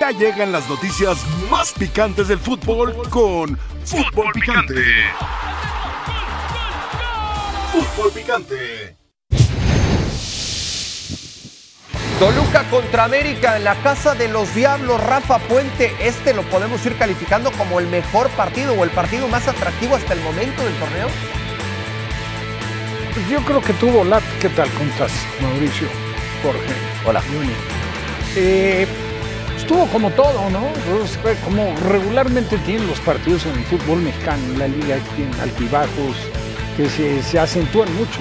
Ya llegan las noticias más picantes del fútbol con Fútbol Picante. Fútbol Picante. Toluca contra América en la casa de los Diablos, Rafa Puente. Este lo podemos ir calificando como el mejor partido o el partido más atractivo hasta el momento del torneo. Pues yo creo que tuvo la. ¿Qué tal? ¿Cómo estás, Mauricio? Jorge. Hola. Eh, estuvo como todo, ¿no? Como regularmente tienen los partidos en el fútbol mexicano, en la liga tienen altibajos que se, se acentúan mucho.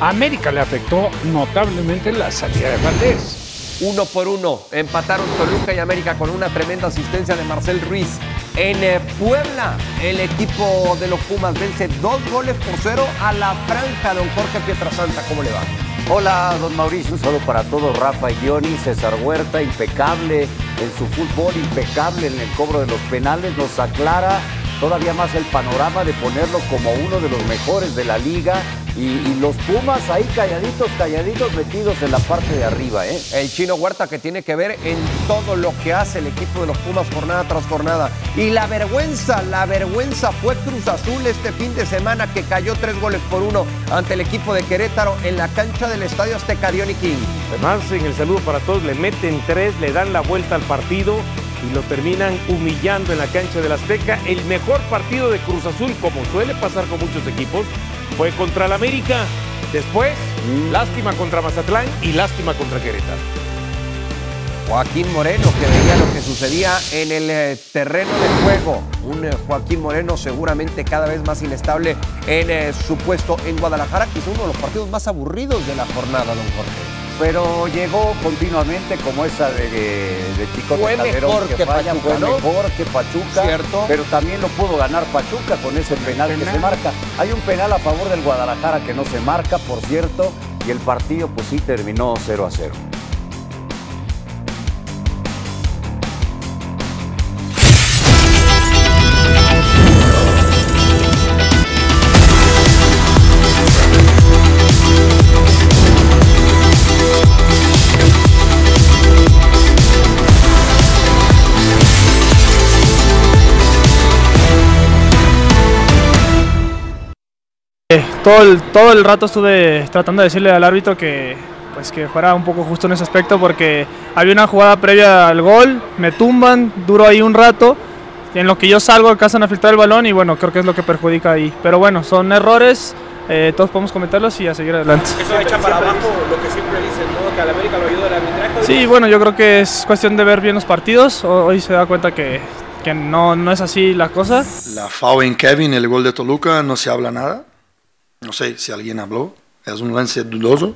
A América le afectó notablemente la salida de Valdés. Uno por uno, empataron Toluca y América con una tremenda asistencia de Marcel Ruiz. En eh, Puebla, el equipo de los Pumas vence dos goles por cero a la franja, don Jorge Pietrasanta. ¿Cómo le va? Hola, don Mauricio, un saludo para todos. Rafa y Diony, César Huerta, impecable en su fútbol, impecable en el cobro de los penales. Nos aclara todavía más el panorama de ponerlo como uno de los mejores de la liga. Y, y los Pumas ahí calladitos, calladitos, metidos en la parte de arriba, ¿eh? El chino Huerta que tiene que ver en todo lo que hace el equipo de los Pumas jornada tras jornada. Y la vergüenza, la vergüenza fue Cruz Azul este fin de semana que cayó tres goles por uno ante el equipo de Querétaro en la cancha del Estadio Azteca Diony King. Además, en el saludo para todos, le meten tres, le dan la vuelta al partido y lo terminan humillando en la cancha del Azteca. El mejor partido de Cruz Azul, como suele pasar con muchos equipos, fue contra el América. Después, lástima contra Mazatlán y lástima contra Querétaro. Joaquín Moreno, que veía lo que sucedía en el eh, terreno de juego. Un eh, Joaquín Moreno seguramente cada vez más inestable en eh, su puesto en Guadalajara, quizá uno de los partidos más aburridos de la jornada, don Jorge. Pero llegó continuamente como esa de, de Chico Fue mejor que falla, Pachuca, fue ¿no? mejor que Pachuca, Cierto. pero también lo pudo ganar Pachuca con ese penal, que se marca. Hay un penal a favor del Guadalajara que no se marca, por cierto, y el partido pues sí terminó 0 a 0. Eh, Todo el, todo el rato estuve tratando de decirle al árbitro que, pues, que fuera un poco justo en ese aspecto porque había una jugada previa al gol, me tumban, duro ahí un rato, y en lo que yo salgo alcanzan a filtrar el balón y bueno, creo que es lo que perjudica ahí. Pero bueno, son errores, eh, todos podemos cometerlos y a seguir adelante. Eso echa para abajo lo que siempre dicen, ¿no? Que al América lo ayuda el arbitraje. Sí, bueno, yo creo que es cuestión de ver bien los partidos, Ho- hoy se da cuenta que, que no, no es así la cosa. La FAO en Kevin, el gol de Toluca, no se habla nada. No sé si alguien habló. Es un lance dudoso.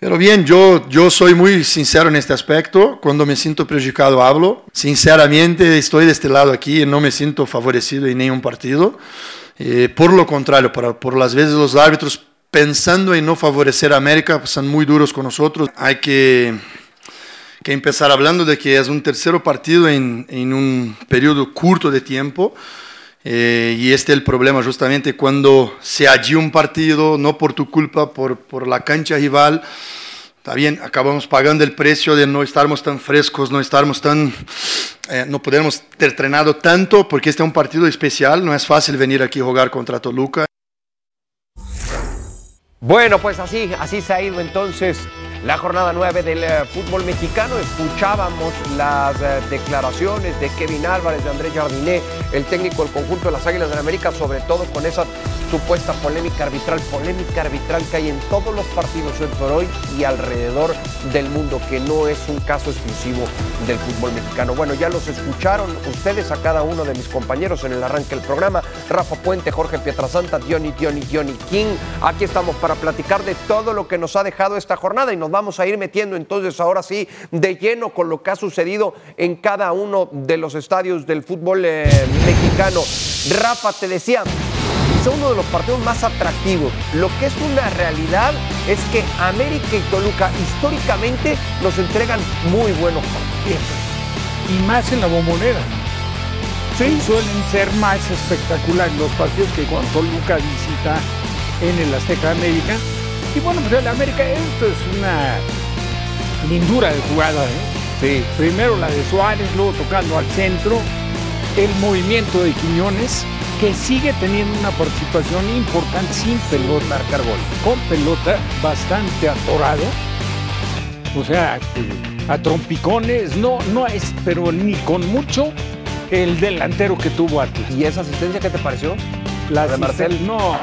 Pero bien, yo, yo soy muy sincero en este aspecto. Cuando me siento perjudicado hablo. Sinceramente estoy de este lado aquí y no me siento favorecido en ningún partido. Eh, por lo contrario, para, por las veces los árbitros pensando en no favorecer a América son muy duros con nosotros. Hay que que empezar hablando de que es un tercer partido en, en un periodo corto de tiempo. Eh, y este es el problema justamente cuando se allí un partido, no por tu culpa, por, por la cancha rival. Está bien, acabamos pagando el precio de no estarmos tan frescos, no estarmos tan, eh, no podemos ter entrenado tanto, porque este es un partido especial, no es fácil venir aquí a jugar contra Toluca. Bueno, pues así, así se ha ido entonces la jornada 9 del eh, fútbol mexicano. Escuchábamos las eh, declaraciones de Kevin Álvarez, de Andrés Jardiné, el técnico del conjunto de las Águilas del América, sobre todo con esa supuesta polémica arbitral, polémica arbitral que hay en todos los partidos hoy por hoy y alrededor del mundo, que no es un caso exclusivo del fútbol mexicano. Bueno, ya los escucharon ustedes a cada uno de mis compañeros en el arranque del programa. Rafa Puente, Jorge Pietrasanta, Diony, Diony, Diony King. Aquí estamos para platicar de todo lo que nos ha dejado esta jornada y nos vamos a ir metiendo entonces ahora sí de lleno con lo que ha sucedido en cada uno de los estadios del fútbol eh, mexicano. Rafa, te decía, es uno de los partidos más atractivos. Lo que es una realidad es que América y Toluca históricamente nos entregan muy buenos partidos. Y más en la bombonera. Sí. Suelen ser más espectaculares los partidos que cuando Toluca visita en el Azteca de América. Y bueno, pues el América, esto es una lindura de jugada, ¿eh? Sí. Primero la de Suárez, luego tocando al centro. El movimiento de Quiñones, que sigue teniendo una participación importante sin pelota. Marcar gol. Con pelota bastante atorado. O sea, a trompicones, no, no es, pero ni con mucho el delantero que tuvo Atlas. ¿Y esa asistencia qué te pareció? La de Marcel. No,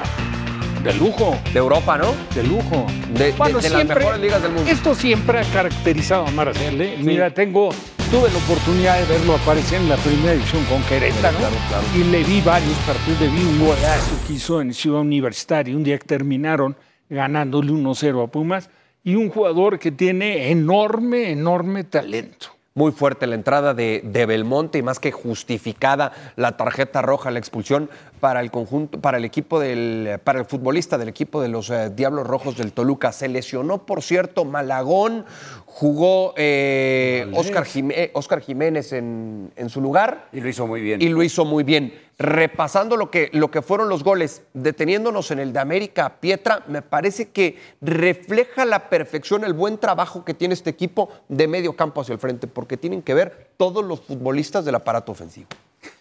de lujo, De Europa, ¿no? de lujo. De, de- de las mejores ligas del mundo. Esto siempre ha caracterizado a Marcel. ¿eh? Mira, tengo, tuve la oportunidad de verlo aparecer en la primera división con Querétaro. Claro, claro. Y le vi varios partidos, le vi un golazo que hizo en Ciudad Universitaria, un día que terminaron ganándole 1-0 a Pumas. Y un jugador que tiene enorme, enorme talento. Muy fuerte la entrada de, de Belmonte y más que justificada la tarjeta roja, la expulsión para el conjunto, para el equipo del, para el futbolista del equipo de los eh, Diablos Rojos del Toluca. Se lesionó, por cierto, Malagón, jugó eh, Oscar, Jimé- Oscar Jiménez en, en su lugar Y lo hizo muy bien. y lo hizo muy bien. Repasando lo que, lo que fueron los goles, deteniéndonos en el de América, Pietra, me parece que refleja la perfección el buen trabajo que tiene este equipo de medio campo hacia el frente, porque tienen que ver todos los futbolistas del aparato ofensivo.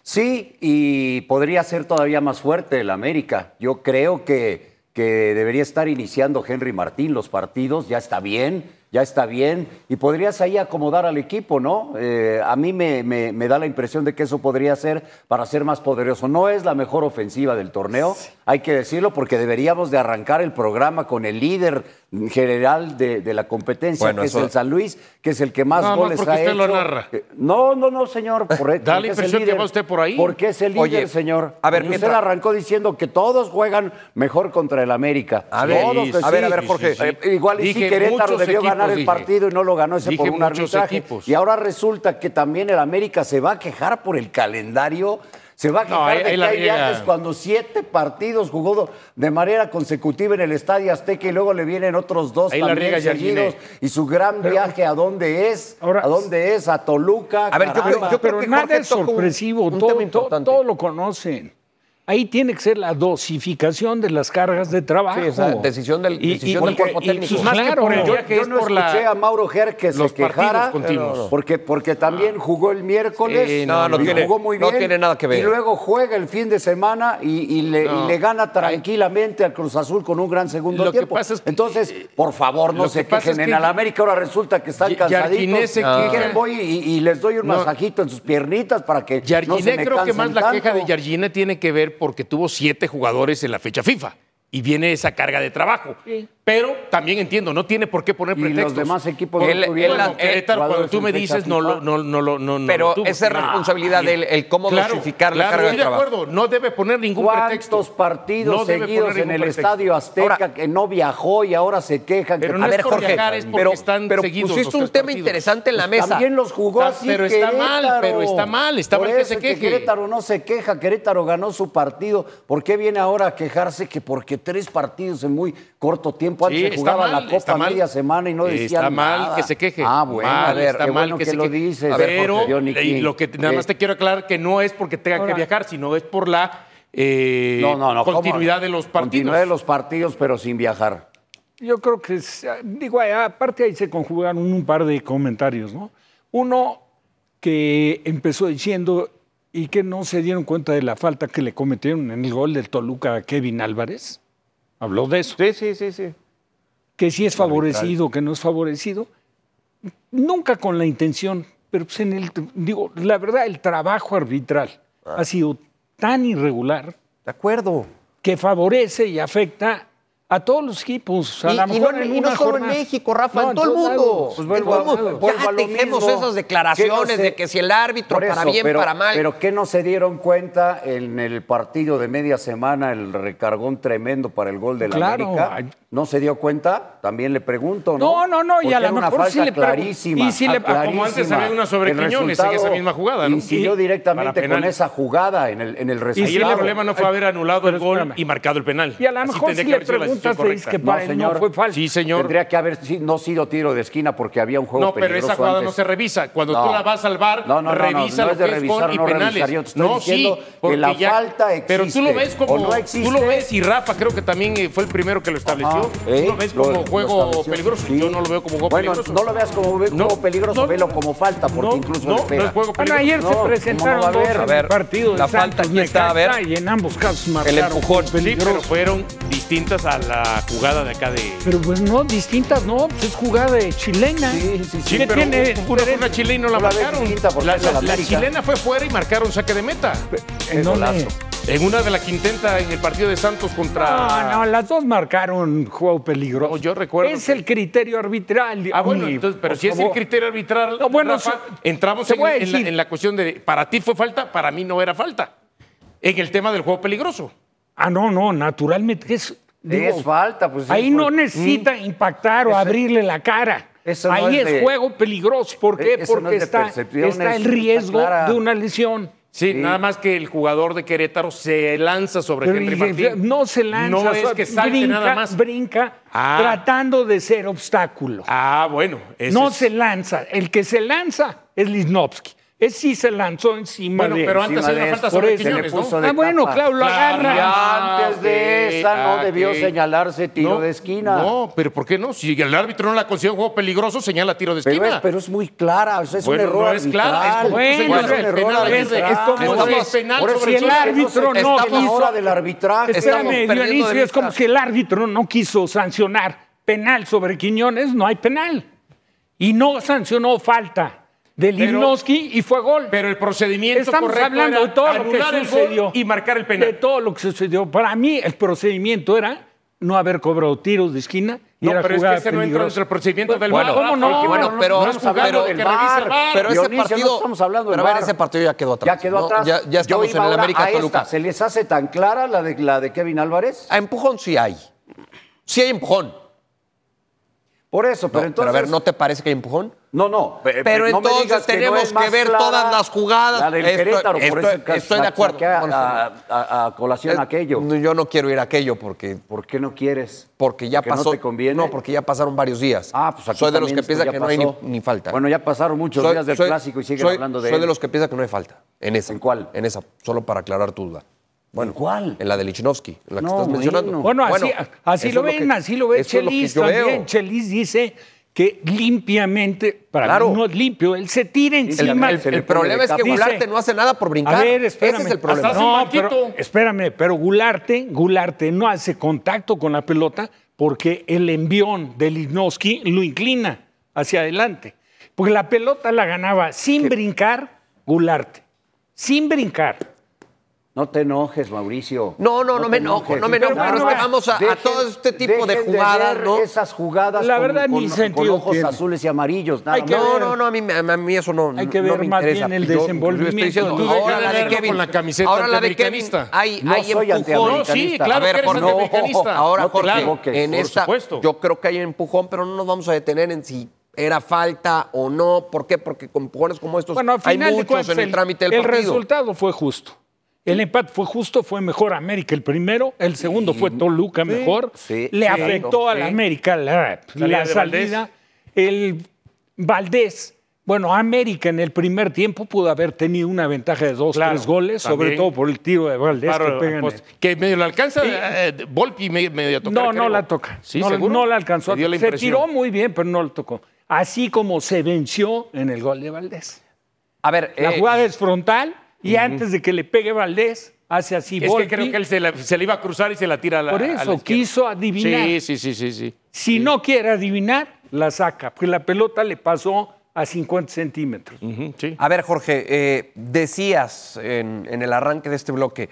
Sí, y podría ser todavía más fuerte el América. Yo creo que, que debería estar iniciando Henry Martín los partidos, ya está bien, ya está bien, y podrías ahí acomodar al equipo, ¿no? Eh, a mí me, me- me da la impresión de que eso podría ser para ser más poderoso. No es la mejor ofensiva del torneo, hay que decirlo, porque deberíamos de arrancar el programa con el líder general de, de la competencia, Bueno, que eso- es el San Luis, que es el que más más goles porque ha usted hecho. lo narra. Eh, No, no, no, señor. Por, Da la impresión que va usted por ahí. Porque es el líder, Oye, señor. a ver, Y usted arrancó diciendo que todos juegan mejor contra el América. A ver, Todos, a ver, a ver, Jorge. Eh, igual y Dije Querétaro debió equipos, ganar el dije. partido y no lo ganó ese Dije por un arbitraje. equipos. Y ahora resulta que también el América se va a quejar por el calendario. Se va a quejar de ahí que hay viajes cuando siete partidos jugó de manera consecutiva en el Estadio Azteca y luego le vienen otros dos también riega seguidos. Y su gran viaje a dónde es, Ahora- a dónde es, a Toluca. A ver, yo creo- caramba. yo creo Pero que nada Jorge es un- sorpresivo, un todo, tema todo- todo lo conocen. Ahí tiene que ser la dosificación de las cargas de trabajo. Sí, o sea, decisión del- decisión del cuerpo técnico. y Más que por el Yo, yo es no por la- escuché a Mauro Ger que los se quejara partidos continuos. porque porque también jugó el miércoles Sí, no, no y tiene- jugó muy no bien tiene nada que ver. y luego juega el fin de semana y, y le, No. y le gana tranquilamente al Cruz Azul con un gran segundo Lo que tiempo. pasa es que- Entonces, por favor, no se que quejen es en que- el América. Ahora resulta que están Y- cansaditos. Quieren voy y, y les doy un No. masajito en sus piernitas para que no se Yarginé me creo que más la queja de Yarginé tiene que ver porque tuvo siete jugadores en la fecha FIFA y viene esa carga de trabajo. Pero también entiendo, no tiene por qué poner Y pretextos. los demás equipos no tuvieron él- Bueno, Querétaro, cuando tú me dices, no no, no, lo- no, no Pero esa es No. responsabilidad de él, el cómo Claro, dosificar la carga de estoy de trabajo. acuerdo, no debe poner ningún pretexto. ¿Cuántos partidos No seguidos en el pretexto. Estadio Azteca Ahora- que no viajó y ahora se quejan? Pero que no A es ver, por Jorge, viajar, es porque pero, están pero seguidos pusiste un tema partidos. interesante en la mesa. También los jugó así pero está mal, pero está mal, está mal que se es queje. Querétaro no se queja, Querétaro ganó su partido. ¿Por qué viene ahora a quejarse que porque tres partidos en muy corto tiempo Sí, antes se está jugaba mal, la está Copa mal. media semana y no Está decían mal nada? que se queje. Ah, bueno, Mal, a ver, está qué mal bueno que que, se lo dices. Pero Johnny y King. lo que nada más Eh, te quiero aclarar que no es porque tenga que viajar, sino es por la eh, no, no, no, ¿cómo? continuidad de los partidos. Continuidad de los partidos, pero sin viajar. Yo creo que, es- digo, aparte ahí se conjugaron un par de comentarios, ¿no? Uno que empezó diciendo y que no se dieron cuenta de la falta que le cometieron en el gol del Toluca a Kevin Álvarez. Habló de eso. Sí, sí, sí, sí. Que si es favorecido, que no es favorecido. Nunca con la intención, pero pues en el, digo, la verdad, el trabajo arbitral ha sido tan irregular De acuerdo. que favorece y afecta a todos los equipos. A Y, lo y no, mejor en- en y no una solo jornada- en México, Rafa, No, en todo el mundo. Pues En vuelvo todo el mundo. vuelvo ya dejemos mismo. esas declaraciones Que no se- de que si el árbitro para bien, pero, para mal. Pero ¿qué no se dieron cuenta en el partido de media semana, el recargón tremendo para el gol de la Claro, América? ¿No se dio cuenta? También le pregunto, ¿no? No, no, no, y a lo mejor sí le clarísima. y sí le- ah, como antes clarísima. había una sobre Quiñones en esa misma jugada, ¿no? Incidió Y- directamente con esa jugada en el, en el resultado. el problema no fue haber anulado el gol y marcado el penal. Y a lo mejor si le la es que para él no fue falta. Sí, señor. Tendría que haber no sido tiro de esquina porque había un juego No, pero esa peligroso jugada antes. no se revisa. Cuando No. tú la vas al bar, No, no, no, no, revisa no lo es de que es revisar gol o y no penales. revisar. Yo te estoy no, sí, que porque la ya- falta Pero tú lo existe ves como no existe. tú lo ves y Rafa creo que también eh, fue el primero que lo estableció. Ajá, tú ¿eh? lo ves como lo juego peligroso. Sí. Yo no lo veo como juego Bueno, peligroso. no lo veas como No, juego peligroso, no. velo como falta, porque No, incluso no, no es juego Bueno, peligroso. ayer No, se ¿cómo presentaron no dos haber? en A ver, el partido de la falta aquí está, a ver. Y en ambos casos marcaron empujón. Sí, pero peligroso. fueron distintas a la jugada de acá de. Pero pues no, distintas no, pues es jugada de chilena. Sí, sí, sí. Sí, ¿Qué pero tiene una una chilena y no la marcaron. La, la la- chilena fue fuera y marcaron saque de meta. ¿En dónde? golazo. En una de la quintenta en el partido de Santos contra. No, no, las dos marcaron juego peligroso. No, yo recuerdo Es que- el criterio arbitral. Ah, bueno, entonces, pero si es el criterio arbitral, No, bueno, Rafa, se- entramos la, en la cuestión de para ti fue falta, para mí no era falta. En el tema del juego peligroso. Ah, no, no, naturalmente es. Digo, Es falta, pues. ahí es no necesita impactar o abrirle la cara. eso no ahí es es, de- juego peligroso. ¿Por qué? No Porque es está, está el riesgo de una lesión. Sí, nada más que el jugador de Querétaro se lanza sobre Pero Henry Martín. no se lanza, No es que salte brinca, nada más. brinca Ah. tratando de ser obstáculo. Ah, bueno. no es- se lanza. El que se lanza es Lisnowski. Ese sí se lanzó encima Bueno, de pero antes hay una de falta sobre Se le puso ¿no? de Ah, bueno, claro, lo agarra. Y Ah, antes de ok, esa no ah, debió señalarse tiro No, de esquina. No, pero ¿por qué no? Si el árbitro no la considera un juego peligroso, señala tiro de pero, esquina. es, pero es muy clara, o sea, es Bueno, un error no es clara, es Bueno, señalas es el penal penal arbitral. es como Estamos es- penal por sobre si el Chivas. árbitro no estamos quiso- ahora del arbitraje. Estamos Espérame, Dionisio, de es como si el árbitro no quiso sancionar penal sobre Quiñones, no hay penal. Y no sancionó falta de Limnowski y fue gol. Pero el procedimiento Estamos correcto hablando era de todo lo que sucedió. y marcar el penal. De todo lo que sucedió. Para mí, el procedimiento era no haber cobrado tiros de esquina y No, era pero es que ese no entra dentro del procedimiento del Bueno. ¿cómo no? Bueno, pero- no pero- que del. VAR. Pero ese Dionisio, no partido. estamos hablando del pero a ver, ese partido ya quedó atrás. Ya quedó ¿no? atrás. Ya, Yo estamos en el América a Toluca. esta. ¿Se les hace tan clara la de, la de Kevin Álvarez? A empujón sí hay. Sí hay empujón. Por eso, No, pero entonces... a ver, ¿no te parece que hay empujón? No, no. pe- Pero pe- no me entonces digas que no tenemos que ver todas las jugadas. La del Estoy- Querétaro, por eso estoy de acuerdo. A, a- a- colación Eh, aquello. Yo no quiero ir a aquello porque, ¿Por qué no quieres? porque ya ¿Porque no pasó. te conviene? No, porque ya pasaron varios días. Ah, pues aquí Soy de los que esto piensan ya que no hay ni, falta. Bueno, ya pasaron muchos Soy- días del soy- clásico y siguen soy- hablando de Soy él. de los que piensan que no hay falta. En esa. ¿En cuál? En esa, solo para aclarar tu duda. Bueno, ¿En cuál? En la de Lichinowsky, en la que No, estás mencionando. Bueno, así, lo ven, que- así lo ve Chelis también. Chelis dice que limpiamente, para Claro. mí no es limpio, él se tira El, encima. el- se le el pone problema es que. Gularte no hace nada por brincar. A ver, espérame. Ese es el problema. No, pero espérame, pero Gularte, Gularte no hace contacto con la pelota porque el envión de Lichnowsky lo inclina hacia adelante. Porque la pelota la ganaba sin brincar Gularte. Sin brincar. No te enojes, Mauricio. No, no, no me enojo, enojes. no me enojo, pero es que vamos a- a todo este tipo de jugadas, ¿no? esas jugadas La con, verdad, ni con- sentido con ojos tiene. azules y amarillos. Nada. No, ver. no, no, a mí, a mí eso no, Hay que no ver me más interesa. bien el Yo- yo desenvolvimiento. estoy ahora la de Kevin, con la camiseta ahora la de Kevin, hay, No hay soy empujón. No, sí, claro a ver, que eres Jorge, antiamericanista. ahora No Jorge, equivoques, en por esta, supuesto. yo creo que hay empujón, pero no nos vamos a detener en si era falta o no. ¿Por qué? Porque con empujones como estos Bueno, al hay final muchos en el, trámite del el partido. resultado fue justo. El empate fue justo, fue mejor América el primero, el segundo fue Toluca mejor, sí, le sí, afectó a la sí. América la, Salida la salida. El Valdés, bueno, América en el primer tiempo pudo haber tenido una ventaja de dos, Claro, tres goles, sobre todo por el tiro de Valdés Paro que al pegan. en- Que medio le alcanza eh, Volpi medio, medio tocar. No, no la toca. Sí, no, la alcanzó. La Se tiró muy bien, pero no lo tocó. Así como se venció en el gol de Valdés. A ver, La eh, jugada es frontal y antes de que le pegue Valdés, hace así Es que creo que él se, la, se le iba a cruzar y se la tira a la Por a la eso, quiso adivinar. Sí, sí, sí, sí, sí. Si no quiere adivinar, la saca, porque la pelota le pasó a 50 centímetros. Sí. A ver, Jorge, eh, decías en, en el arranque de este bloque,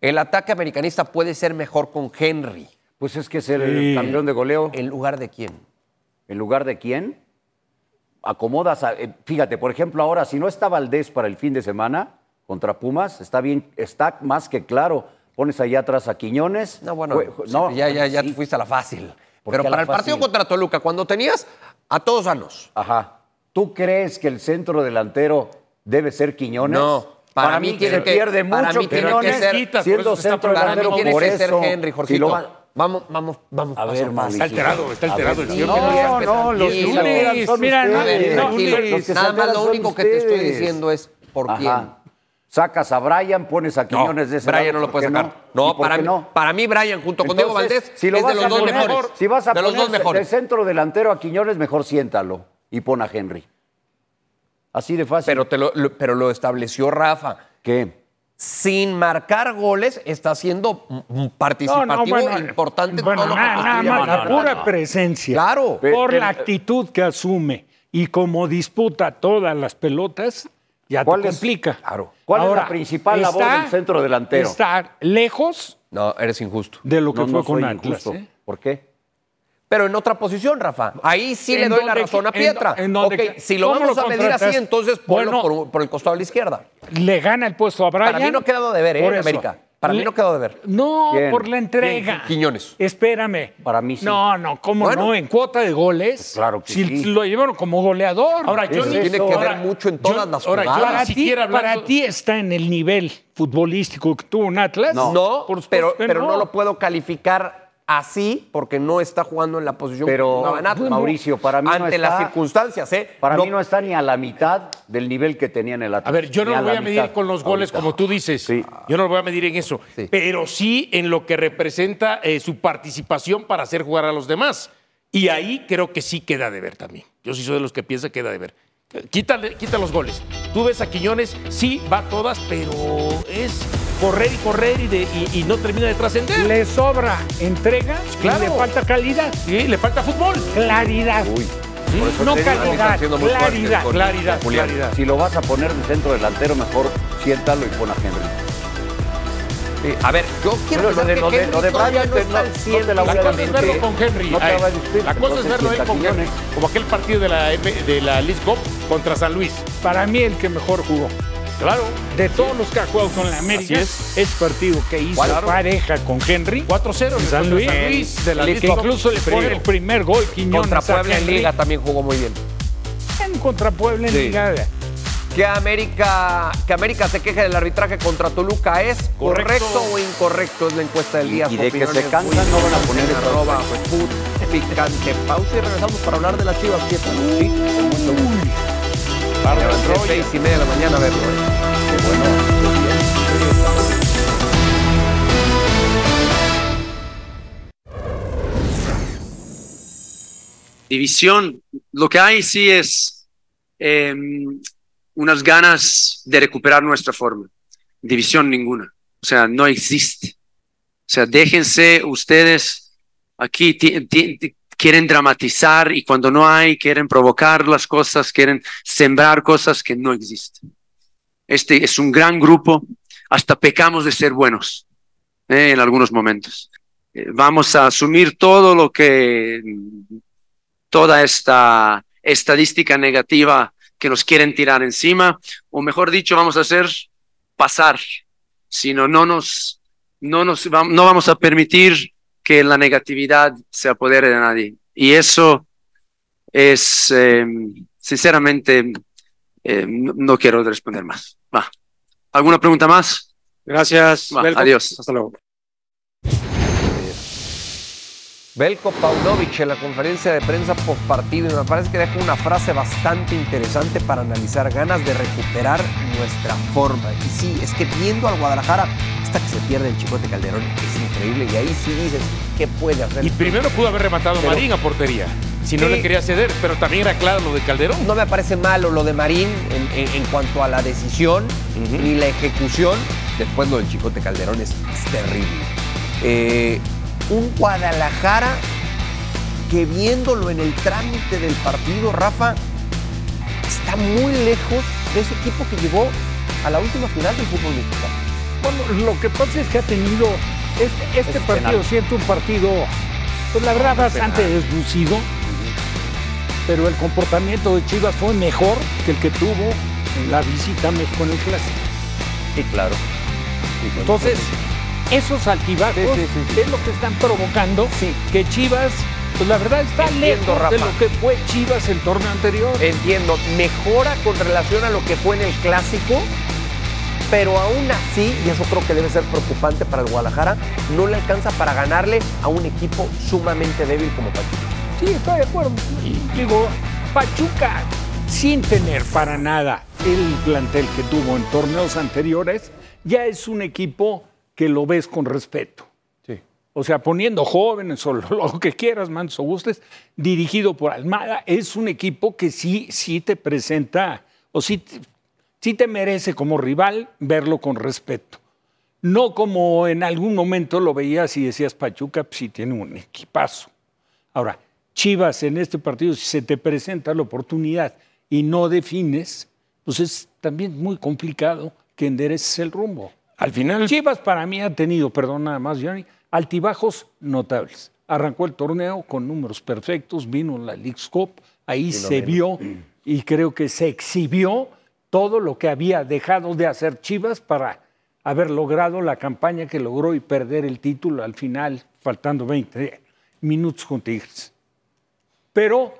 el ataque americanista puede ser mejor con Henry. Pues es que es el Sí. campeón de goleo. ¿En lugar de quién? ¿En lugar de quién? Acomodas. a- eh, fíjate, por ejemplo, ahora, si no está Valdés para el fin de semana contra Pumas, está bien, está más que claro. Pones allá atrás a Quiñones. No, bueno, jue- sí, ya, ya, ya sí. te fuiste a la fácil. ¿Por qué Pero a para el partido contra Toluca, cuando tenías a todos sanos. Ajá. ¿Tú crees que el centro delantero debe ser Quiñones? No, para mí tiene se que- pierde para mucho mí tiene que Quiñones ser- siendo centro delantero Para mí tiene por que ser. Henry, si Jorgito. lo va- Vamos, vamos, vamos. A ver. Mauricio. Está alterado, está A alterado ver, el señor. no. No, no, los lunes Mira, no, no, Nada más lo único que te estoy diciendo es por quién. Sacas a Brian, pones a Quiñones de ese Brian lado, no lo ¿por puede sacar. No, No, ¿Y por para, mí, no? para mí Brian junto con Diego Valdés si lo es vas de los a dos poner- mejores. Si vas a de los poner dos mejores. de centro delantero a Quiñones, mejor siéntalo y pon a Henry. Así de fácil. Pero, te lo, lo- pero lo estableció Rafa. ¿Qué? Sin marcar goles, está siendo participativo importante en bueno, todo lo que nada, nada más, la pura presencia. Claro. Pe- Por pero- la actitud que asume y como disputa todas las pelotas, ya te ¿Cuál es- complica. Claro. ¿Cuál es la principal labor del centro delantero? Está lejos No, eres injusto. de lo que No, fue no con soy Atlas. injusto. ¿eh? ¿Por qué? Pero en otra posición, Rafa. Ahí sí le ¿En doy la razón a en Pietra. do- en dónde- ok, si lo vamos lo a medir así, entonces ponlo Bueno. por, por el costado de la izquierda. Le gana el puesto a Brian. Para mí no quedó de ver, ¿eh? Por En eso. América. Para mí no quedó de ver. No, ¿Quién? por la entrega. ¿Quién? Quiñones. Espérame. Para mí sí. No, no, ¿cómo Bueno. no? En cuota de goles. Claro que si sí. lo llevaron como goleador. Ahora, yo ni- Tiene eso. que ahora, ver mucho en todas yo- las ahora, yo jugadas. para, ti, siquiera hablando- para ti está en el nivel futbolístico que tuvo en Atlas. No. No, Por supuesto pero, que pero no. lo puedo calificar así porque no está jugando en la posición Pero, Atlas. Mauricio, para mí no Ante está- las circunstancias, ¿eh? Para mí no está ni a la mitad del nivel que tenía en el Atlas. A ver, yo no lo voy a medir mitad con los goles ahorita. como tú dices. Sí. Yo no lo voy a medir en eso. Sí. Pero sí en lo que representa eh, su participación para hacer jugar a los demás. Y ahí creo que sí queda de ver también. Yo sí soy de los que piensa que queda de ver. Quítale, quita los goles. Tú ves a Quiñones, sí, va a todas, pero es correr y correr y, de- y- y no termina de trascender. Le sobra entrega Claro. y le falta calidad. Sí, le falta fútbol. Claridad. Uy, Por eso no calidad, claridad, con- claridad, con claridad. si lo vas a poner de centro delantero, mejor siéntalo y pon a Henry. Sí, A ver, yo quiero Pero lo que lo de- Henry lo de Brian no está no- al no te 100. la La voy a cosa es decir verlo con Henry. no te a discutir, la cosa es verlo él con Henry. Como aquel partido de la, de la League Cup contra San Luis. Para mí el que mejor jugó. Claro. De todos los que ha jugado con la América, es. ese partido que hizo Claro. pareja con Henry, 4-0 en San San Luis, de la que incluso le pone el primer gol Quiñones Contra Puebla en. Liga también jugó muy bien. En contra Puebla en Sí. Liga. Que América, que América se queje del arbitraje contra Toluca es correcto, Correcto. o incorrecto es la encuesta del día. Y Su de que se cansan, no van a poner en arroba food picante. Pausa y regresamos para hablar de las chivas. Sí. Me levanté seis y media de la mañana a verlo. División. Lo que hay sí es eh, unas ganas de recuperar nuestra forma. División ninguna. O sea, no existe. O sea, déjense ustedes aquí, quieren dramatizar y cuando no hay, quieren provocar las cosas, quieren sembrar cosas que no existen. Este es un gran grupo, hasta pecamos de ser buenos eh, en algunos momentos. Eh, vamos a asumir todo lo que toda esta estadística negativa que nos quieren tirar encima, o mejor dicho, vamos a hacer pasar, sino no nos, no nos, no vamos a permitir que la negatividad se apodere de nadie. Y eso es, eh, sinceramente, eh, no, quiero responder más. Va. ¿Alguna pregunta más? Gracias. Va, Belko. adiós. Hasta luego. Belko Paunovic en la conferencia de prensa post partido y me parece que deja una frase bastante interesante para analizar ganas de recuperar nuestra forma. Y sí, es que viendo al Guadalajara hasta que se pierde el Chicote Calderón es increíble y ahí sí dices, ¿qué puede hacer? Y primero pudo haber rematado Pero- Marín a portería. Si no Sí. le quería ceder, pero también era claro lo de Calderón. No me parece malo lo de Marín en, en- en cuanto a la decisión Ujú. ni la ejecución. Después lo del Chicote Calderón es, es terrible. Eh, un Guadalajara que viéndolo en el trámite del partido, Rafa, está muy lejos de ese equipo que llegó a la última final del fútbol mexicano. Bueno, lo que pasa es que ha tenido este, este Es partido, penal. siento un partido, pues la verdad, bastante deslucido, pero el comportamiento de Chivas fue mejor que el que tuvo en la visita a México en el Clásico. Sí, claro. Entonces, esos altibajos Sí, es lo que están provocando que Chivas, pues la verdad, está Entiendo, lejos de lo que fue Chivas el torneo anterior. Entiendo, mejora con relación a lo que fue en el clásico, pero aún así, y eso creo que debe ser preocupante para el Guadalajara, no le alcanza para ganarle a un equipo sumamente débil como Pachuca. Sí, estoy de acuerdo. Y digo, Pachuca, sin tener para nada el plantel que tuvo en torneos anteriores, ya es un equipo que lo ves con respeto. Sí. O sea, poniendo jóvenes o lo que quieras, manso gustes, dirigido por Almada, es un equipo que sí, sí te presenta, o sí, sí te merece como rival verlo con respeto. No como en algún momento lo veías y decías, Pachuca, pues sí tiene un equipazo. Ahora, Chivas en este partido, si se te presenta la oportunidad y no defines, pues es también muy complicado que endereces el rumbo. Al final, Chivas para mí ha tenido, perdón nada más, Johnny, altibajos notables. Arrancó el torneo con números perfectos, vino la League's Cup, ahí se vio y creo que se exhibió todo lo que había dejado de hacer Chivas para haber logrado la campaña que logró y perder el título al final, faltando 20 minutos con Tigres. Pero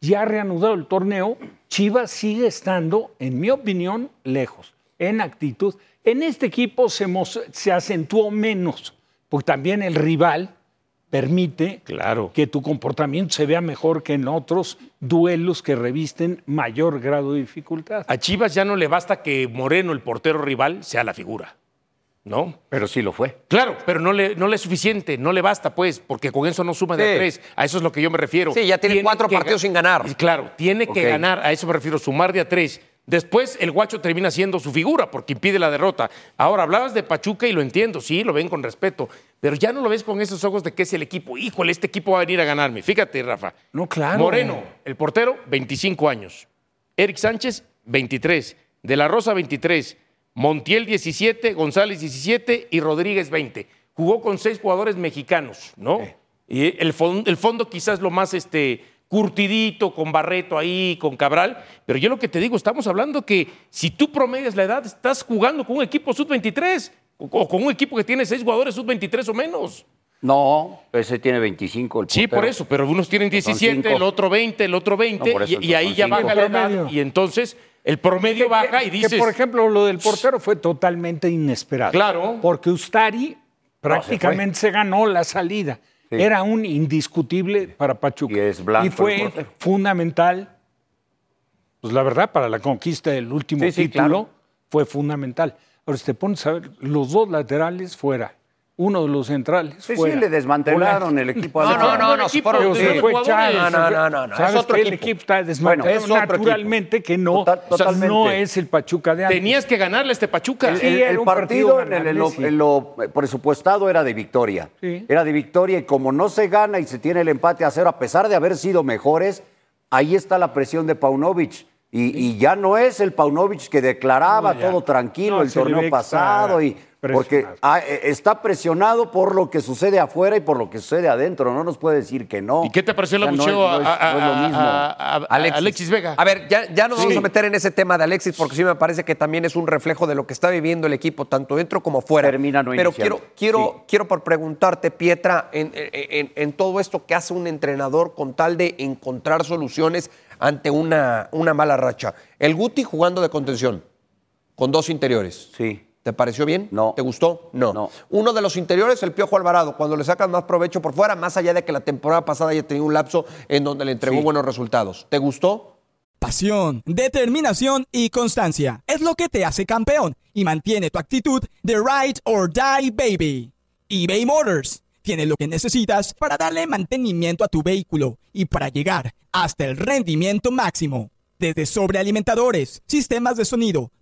ya reanudado el torneo, Chivas sigue estando, en mi opinión, lejos, en actitud. En este equipo se, acentuó menos, porque también el rival permite Claro. que tu comportamiento se vea mejor que en otros duelos que revisten mayor grado de dificultad. a Chivas ya no le basta que Moreno, el portero rival, sea la figura. ¿No? Pero sí lo fue. Claro, pero no le, no le es suficiente, no le basta, pues, porque con eso no suma de Sí. a tres. A eso es lo que yo me refiero. Sí, ya tiene cuatro partidos sin ganar. Y Claro, tiene que ganar, a eso me refiero, sumar de a tres. Después el guacho termina siendo su figura porque impide la derrota. Ahora, hablabas de Pachuca y lo entiendo, sí, lo ven con respeto, pero ya no lo ves con esos ojos de que es el equipo. Híjole, este equipo va a venir a ganarme. Fíjate, Rafa. No, claro. Moreno, el portero, 25 años. Eric Sánchez, 23. De la Rosa, 23. Montiel, 17. González, 17. Y Rodríguez, 20. Jugó con seis jugadores mexicanos, ¿no? Y el, fon- el fondo quizás lo más este, curtidito, con Barreto ahí, con Cabral. Pero yo lo que te digo, estamos hablando que si tú promedias la edad, estás jugando con un equipo sub-23 o, o con un equipo que tiene seis jugadores sub-23 o menos. No, ese tiene 25. El Sí, por eso, pero unos tienen Son 17, cinco. el otro 20, el otro 20, No, por eso y, y ahí ya baja la edad, y entonces el promedio Que- baja que- y dices, Que, por ejemplo, lo del portero fue totalmente inesperado. Claro. Porque Ustari prácticamente se, ganó la salida. Sí. Era un indiscutible para Pachuca. Y es blanco el fue fundamental, pues la verdad, para la conquista del último Sí, sí, título, claro. fue fundamental. Ahora, si te pones a ver, los dos laterales fuera, uno de los centrales Sí, sí, fuera. le desmantelaron el equipo. No, no, no, no, equipo, fue. Chávez. No, no, no, no, Sabes es otro que el equipo. equipo está Bueno, desmantelado. es otro equipo. naturalmente que no, Total- totalmente. no es el Pachuca de antes. tenías que ganarle a este Pachuca. El, Sí, el- el partido, partido en, el- lo, sí. en lo presupuestado era de victoria. Sí. Era de victoria y como no se gana y se tiene el empate a cero, a pesar de haber sido mejores, ahí está la presión de Paunovic. Y, y ya no es el Paunovic que declaraba No, todo tranquilo No, el torneo pasado. Y, porque ah, eh, está presionado por lo que sucede afuera y por lo que sucede adentro. No nos puede decir que no. ¿Y qué te pareció el abucheo a, Alexis. Vega? A ver, ya, ya nos vamos a meter en ese tema de Alexis porque sí me parece que también es un reflejo de lo que está viviendo el equipo, tanto dentro como fuera. Termina no Pero iniciando. quiero, quiero, Sí. quiero por preguntarte, Pietra, en, en- en todo esto que hace un entrenador con tal de encontrar soluciones ante una, una mala racha. El Guti jugando de contención, con dos interiores. Sí. ¿Te pareció bien? No. ¿Te gustó? No. No. Uno de los interiores, el Piojo Alvarado, cuando le sacan más provecho por fuera, más allá de que la temporada pasada haya tenido un lapso en donde le entregó Sí. buenos resultados. ¿Te gustó? Pasión, determinación y constancia es lo que te hace campeón y mantiene tu actitud de ride or die baby. eBay Motors tiene lo que necesitas para darle mantenimiento a tu vehículo y para llegar hasta el rendimiento máximo. Desde sobrealimentadores, sistemas de sonido,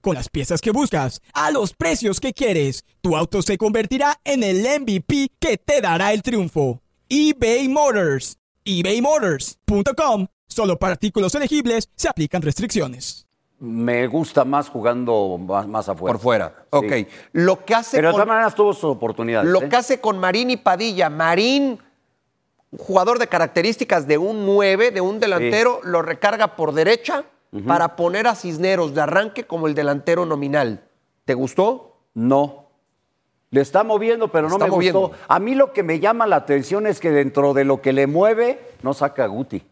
Con las piezas que buscas, a los precios que quieres, tu auto se convertirá en el MVP que te dará el triunfo. eBay Motors. ebaymotors.com. Solo para artículos elegibles se aplican restricciones. me gusta más jugando más, más afuera. Por fuera. Sí. Ok. Lo que hace Pero de con- todas maneras tuvo sus oportunidades. Lo ¿eh? que hace con Marín y Padilla. Marín, jugador de características de un 9, de un delantero, lo recarga por derecha para poner a Cisneros de arranque como el delantero nominal. ¿Te gustó? No. Le está moviendo, pero no Está me moviendo. gustó. A mí lo que me llama la atención es que dentro de lo que le mueve, no saca a Guti.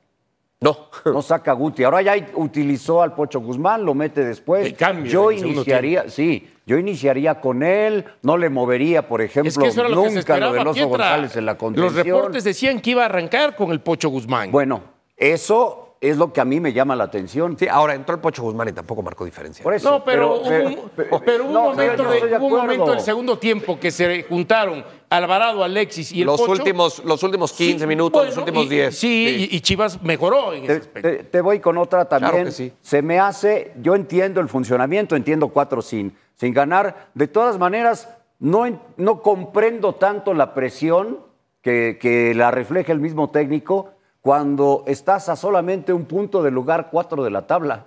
No. No saca a Guti. Ahora ya utilizó al Pocho Guzmán, lo mete después. El cambio yo iniciaría, sí, yo iniciaría con él, no le movería, por ejemplo, Es que eso era lo que se nunca esperaba, lo de Loso. González en la Los contención. reportes decían que iba a arrancar con el Pocho Guzmán. Bueno, eso es lo que a mí me llama la atención. Sí, ahora entró el Pocho Guzmán y tampoco marcó diferencia. Por eso, No, pero, pero- hubo, un- pero- pero hubo no, un momento, de- un momento del segundo tiempo que se juntaron Alvarado, Alexis y el los, Pocho. últimos, los últimos 15 Sí, minutos, bueno, los últimos y- 10. Sí, Y, y Chivas mejoró en ese Te, aspecto. te- te voy con otra también. Claro que sí. Se me hace, yo entiendo el funcionamiento, entiendo cuatro sin, sin ganar. De todas maneras, no, no comprendo tanto la presión que, que la refleja el mismo técnico cuando estás a solamente un punto del lugar cuatro de la tabla.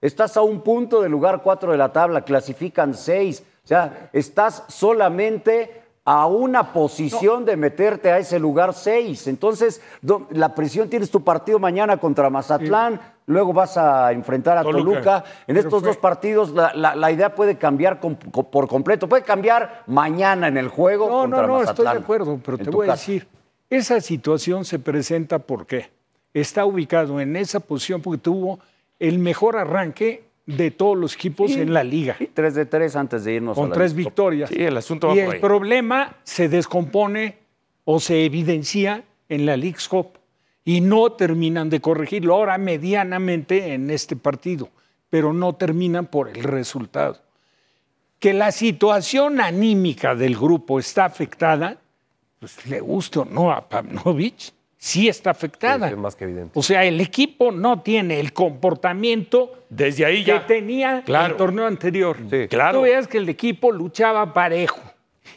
Estás a un punto del lugar cuatro de la tabla, clasifican seis. O sea, estás solamente a una posición de meterte a ese lugar seis. Entonces, do- la presión tienes tu partido mañana contra Mazatlán, luego vas a enfrentar a Toluca. Toluca. En estos fue- dos partidos la, la- la idea puede cambiar por completo. Puede cambiar mañana en el juego No, contra no, no, Mazatlán. estoy de acuerdo, pero te voy a decir, esa situación se presenta porque está ubicado en esa posición porque tuvo el mejor arranque de todos los equipos en la liga, Sí, tres de tres antes de irnos a con la tres victorias. Sí, el asunto va y por el ahí. problema se descompone o se evidencia en la League's Cup y no terminan de corregirlo ahora medianamente en este partido, pero no terminan por el resultado. Que la situación anímica del grupo está afectada, pues le guste o no a Pavlovich, sí está afectada. Sí, es más que evidente. O sea, el equipo no tiene el comportamiento Desde ahí que ya. tenía Claro. el torneo anterior. Sí. Claro. Tú veas que el equipo luchaba parejo.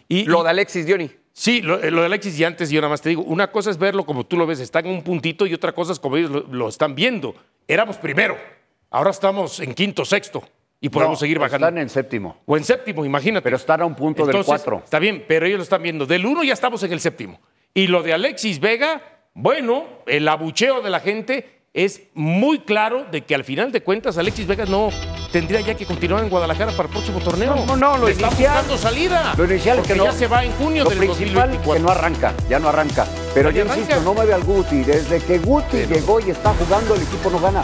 Y, Lo de Alexis Dioni. Sí, lo, lo de Alexis y antes yo nada más te digo, una cosa es verlo como tú lo ves, está en un puntito y otra cosa es como ellos lo, lo están viendo. Éramos primero, ahora estamos en quinto, sexto y podemos No, seguir bajando. Están en séptimo. O en séptimo, imagínate. Pero están a un punto del cuatro. Está bien, pero ellos lo están viendo. Del uno ya estamos en el séptimo. Y lo de Alexis Vega, bueno, el abucheo de la gente es muy claro de que al final de cuentas Alexis Vega no tendría ya que continuar en Guadalajara para el próximo torneo. No, no, lo Le está inicial- buscando salida. Lo inicial es que no. ya se va en junio lo del principal 2024. que no arranca, ya no arranca. Pero yo arranca. insisto, no mueve al Guti. Desde que Guti llegó y está jugando, el equipo no gana.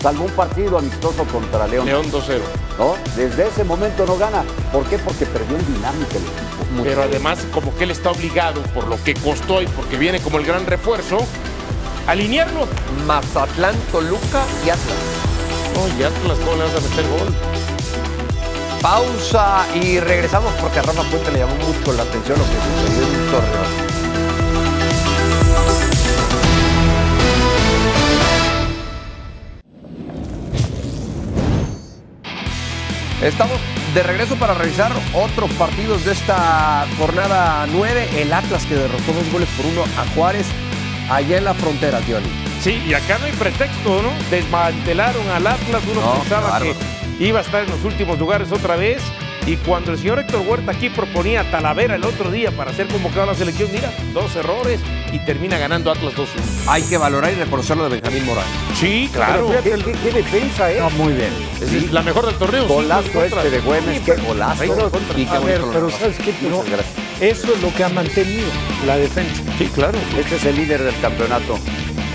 Salvo un partido amistoso contra León. León 2-0. ¿no? Desde ese momento no gana. ¿Por qué? Porque perdió en dinámica el equipo. Pero además, como que él está obligado por lo que costó y porque viene como el gran refuerzo, a alinearlo. Mazatlán, Toluca y Atlas. No, ya Atlas, ¿cómo le vas a meter gol? Pausa y regresamos porque a Rafa Puente le llamó mucho la atención lo que sucedió en Torreón. Estamos de regreso para revisar otros partidos de esta jornada 9. El Atlas que derrotó dos goles por uno a Juárez allá en la frontera, Tioni. Sí, y acá no hay pretexto, ¿no? Desmantelaron al Atlas, uno No, pensaba que iba a estar en los últimos lugares otra vez. Y cuando el señor Héctor Huerta aquí proponía a Talavera el otro día para ser convocado a la selección, mira, dos errores y termina ganando Atlas 2-1. Hay que valorar y reconocer lo de Benjamín Morales. Sí, claro. Pero fíjate, ¿qué, qué defensa, ¿eh? muy bien. Es la mejor del torneo. Golazo este de Güemes, qué golazo. Y qué A ver, pero. ¿sabes qué? Gracias. eso es lo que ha mantenido la defensa. Sí, claro. Este es el líder del campeonato.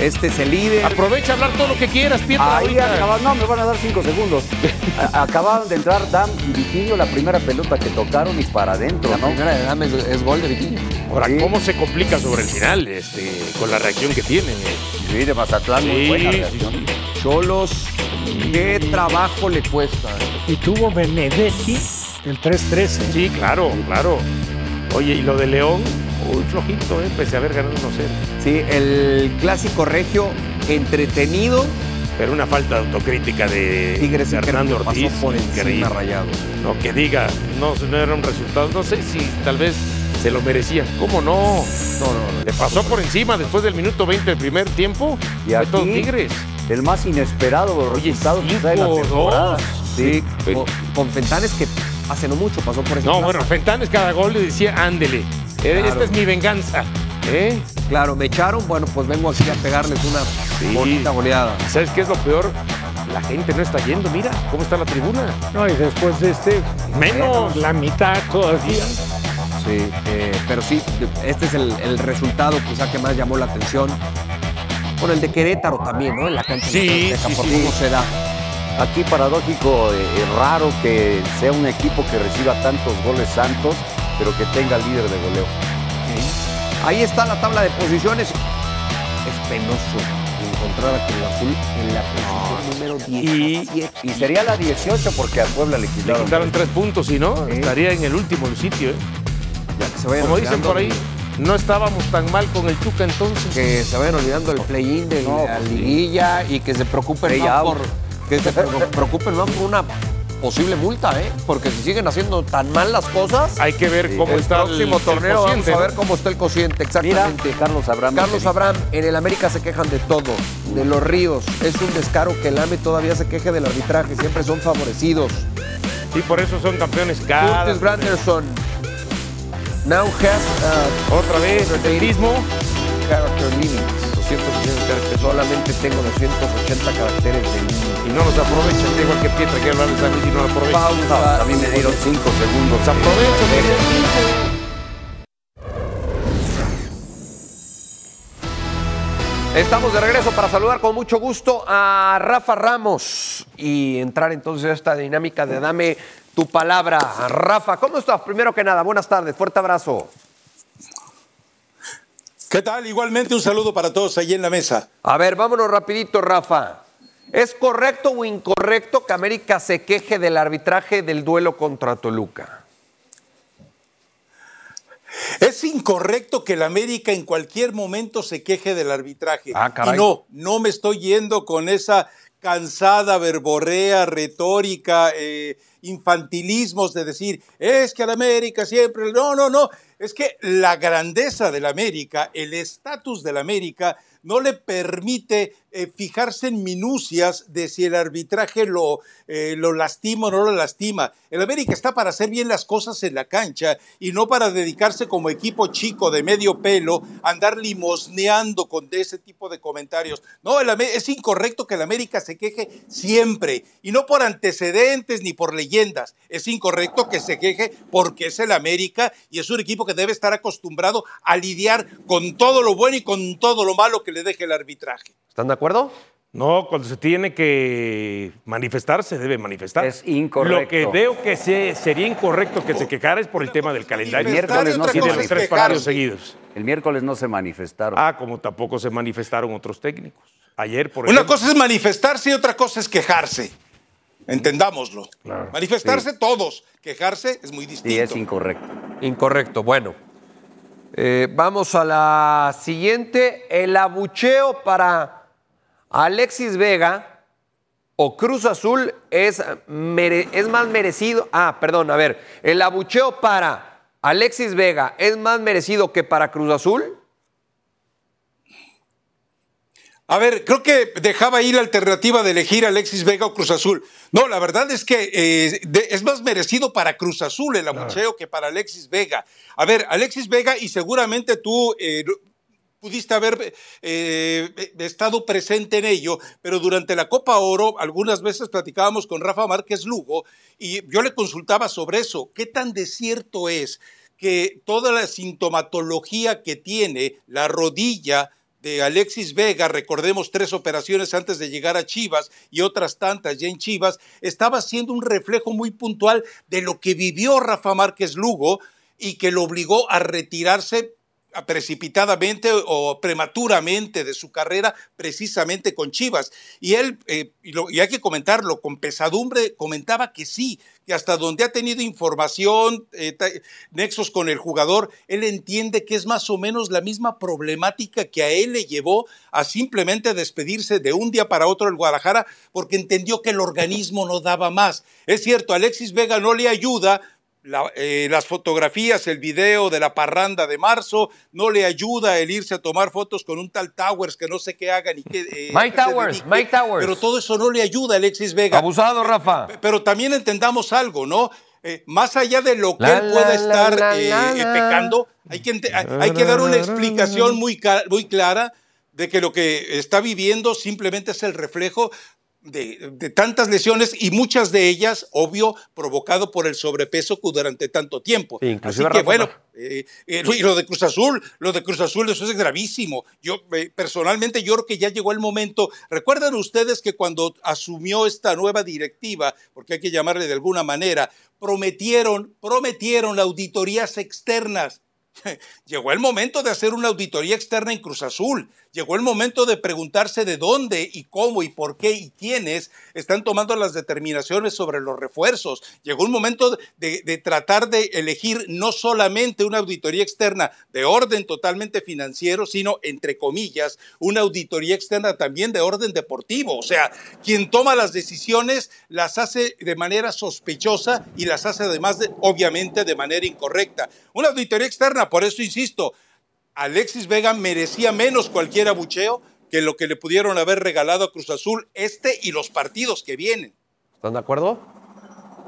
Este es el líder. Aprovecha a hablar todo lo que quieras, Pietro. Ahí acababan, no, me van a dar cinco segundos. A- Acababan de entrar Dam y Vitinho, la primera pelota que tocaron y para adentro, La ¿no? primera de Dame es, es gol de Vitinho. Ahora, Sí. ¿cómo se complica sobre el final este, con la reacción que tienen? eh? Sí, de Mazatlán, muy buena sí, reacción. Cholos, qué trabajo le cuesta. Y tuvo Benedetti el 3-13. Sí, claro, claro. Oye, y lo de León, muy flojito, ¿eh? pese a haber ganado 1-0. Sí, el clásico regio entretenido. Pero una falta de autocrítica de, Tigres Hernando pasó Ortiz. por encima rayado. No, que diga, no, no era un resultado. No sé si tal vez se lo merecía. ¿Cómo no? No, no, no. Le pasó por encima después del minuto 20 del primer tiempo. Y aquí- Tigres. el más inesperado de los resultados quizá de la cinco, temporada. dos. Sí, Pero- con, Fentanes que hace no mucho pasó por esa No, bueno, Fentanes cada gol le decía, ándele. Eh, Claro. Esta es mi venganza. ¿eh? Claro, me echaron, bueno, pues vengo aquí a pegarles una bonita goleada. ¿Sabes qué es lo peor? La gente no está yendo, mira cómo está la tribuna. No, y después de este, Menos. la mitad todavía. Sí, eh, pero sí, este es el, el resultado quizá que más llamó la atención. Bueno, el de Querétaro también, ¿no? En la cancha Sí, de sí, por sí. cómo se da. Aquí paradójico, eh, raro que sea un equipo que reciba tantos goles santos, pero que tenga líder de goleo. Ahí está la tabla de posiciones. Es penoso encontrar a Cruz Azul en la posición número 17. Y sería la 18 porque a Puebla le Le quitaron. quitaron tres puntos y no, estaría en el último sitio. ¿eh? Ya que se vayan Como dicen por ahí, no estábamos tan mal con el Tuca entonces. Que se vayan olvidando el play-in de No, la pues sí. liguilla y que se preocupen out. por, que se pre- preocupen más por una posible multa, ¿eh? Porque si siguen haciendo tan mal las cosas, Hay que ver cómo el está próximo el, el torneo vamos cociente, a ver cómo está el cociente, Mira, exactamente. Carlos Abraham. Carlos Abraham, en el América se quejan de todo, de los ríos. Es un descaro que el AME todavía se queje del arbitraje, siempre son favorecidos. Y por eso son campeones cada. Curtis Granderson. Now has uh, Otra vez, el mismo. character limits. 280 caracteres. Solamente tengo 280 caracteres de. Y no los aprovechan, igual que Pietra, que hablarles a mí si no lo aprovechan. Pausa. A mí me dieron 5 segundos. Se aprovechan, Estamos de regreso para saludar con mucho gusto a Rafa Ramos y entrar entonces a esta dinámica de dame tu palabra. Rafa, ¿cómo estás? Primero que nada, buenas tardes, fuerte abrazo. ¿Qué tal? Igualmente un saludo para todos ahí en la mesa. A ver, vámonos rapidito, Rafa. ¿Es correcto o incorrecto que América se queje del arbitraje del duelo contra Toluca? Es incorrecto que el América en cualquier momento se queje del arbitraje. Ah, caray. y no, no me estoy yendo con esa cansada verborrea, retórica, eh, infantilismos de decir, es que al América siempre... No, no, no. Es que la grandeza del América, el estatus del América, no le permite eh, fijarse en minucias de si el arbitraje lo, eh, lo lastima o no lo lastima. El América está para hacer bien las cosas en la cancha y no para dedicarse como equipo chico de medio pelo a andar limosneando con ese tipo de comentarios. No, el es incorrecto que el América se queje siempre y no por antecedentes ni por leyendas. Es incorrecto que se queje porque es el América y es un equipo que debe estar acostumbrado a lidiar con todo lo bueno y con todo lo malo que le deje el arbitraje. ¿Están de acuerdo? No, cuando se tiene que manifestar, se debe manifestar. Es incorrecto. Lo que veo que se- sería incorrecto que se quejara es por el tema del calendario. Y miércoles no y cosa los es tres partidos seguidos. El miércoles no se manifestaron. Ah, como tampoco se manifestaron otros técnicos. Ayer, por Una ejemplo. cosa es manifestarse y otra cosa es quejarse. Entendámoslo. Manifestarse todos, quejarse es muy distinto. sí, es incorrecto. Incorrecto. Bueno, eh, vamos a la siguiente. El abucheo para Alexis Vega o Cruz Azul es, es más merecido. Ah, perdón, a ver. El abucheo para Alexis Vega es más merecido que para Cruz Azul. A ver, creo que dejaba ahí la alternativa de elegir a Alexis Vega o Cruz Azul. No, la verdad es que eh, de- es más merecido para Cruz Azul el abucheo que para Alexis Vega. A ver, Alexis Vega, y seguramente tú eh, pudiste haber eh, estado presente en ello, pero durante la Copa Oro algunas veces platicábamos con Rafa Márquez Lugo y yo le consultaba sobre eso. ¿Qué tan desierto es que toda la sintomatología que tiene la rodilla de Alexis Vega, recordemos tres operaciones antes de llegar a Chivas y otras tantas ya en Chivas, estaba siendo un reflejo muy puntual de lo que vivió Rafa Márquez Lugo y que lo obligó a retirarse precipitadamente o prematuramente de su carrera precisamente con Chivas. Y él, eh, y, hay que comentarlo, con pesadumbre comentaba que sí, que hasta donde ha tenido información, eh, nexos con el jugador, él entiende que es más o menos la misma problemática que a él le llevó a simplemente despedirse de un día para otro del Guadalajara porque entendió que el organismo no daba más. Es cierto, Alexis Vega no le ayuda la- eh, las fotografías, el video de la parranda de marzo, no le ayuda el irse a tomar fotos con un tal Towers que no sé qué haga ni qué. eh, Mike Towers, dedique, Mike Towers. Pero todo eso no le ayuda a Alexis Vega. Abusado, Rafa. Pero también entendamos algo, ¿no? Eh, más allá de lo que La, él pueda la, estar eh, eh, pecando, hay que, hay- que dar una explicación muy, muy clara de que lo que está viviendo simplemente es el reflejo de, de tantas lesiones y muchas de ellas, obvio, provocado por el sobrepeso durante tanto tiempo. Sí, Así que bueno, eh, eh, y lo de Cruz Azul, lo de Cruz Azul, eso es gravísimo. Yo eh, personalmente yo creo que ya llegó el momento. ¿Recuerdan ustedes que cuando asumió esta nueva directiva, porque hay que llamarle de alguna manera, prometieron, prometieron auditorías externas? Llegó el momento de hacer una auditoría externa en Cruz Azul. Llegó el momento de preguntarse de dónde y cómo y por qué y quiénes están tomando las determinaciones sobre los refuerzos. Llegó un momento de, de tratar de elegir no solamente una auditoría externa de orden totalmente financiero, sino, entre comillas, una auditoría externa también de orden deportivo. O sea, quien toma las decisiones las hace de manera sospechosa y las hace además, de, obviamente, de manera incorrecta. Una auditoría externa, por eso insisto, Alexis Vega merecía menos cualquier abucheo que lo que le pudieron haber regalado a Cruz Azul este y los partidos que vienen. ¿Están de acuerdo?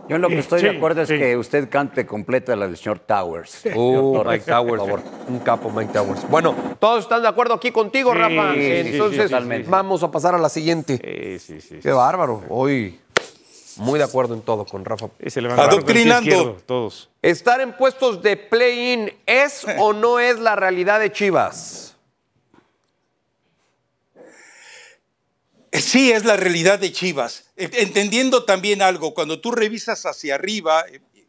Yo en lo que Sí, estoy sí, de acuerdo es sí. que usted cante completa la del señor Towers. Uh, Mike Towers, por favor. un capo Mike Towers. Bueno, todos están de acuerdo aquí contigo, Sí, Rafa. Entonces, vamos a pasar a la siguiente. Sí, sí, sí. Qué bárbaro. Hoy muy de acuerdo en todo con Rafa. Y se Adoctrinando. todos. ¿Estar en puestos de play-in es o no es la realidad de Chivas? Sí, es la realidad de Chivas. Eh, Entendiendo también algo, cuando tú revisas hacia arriba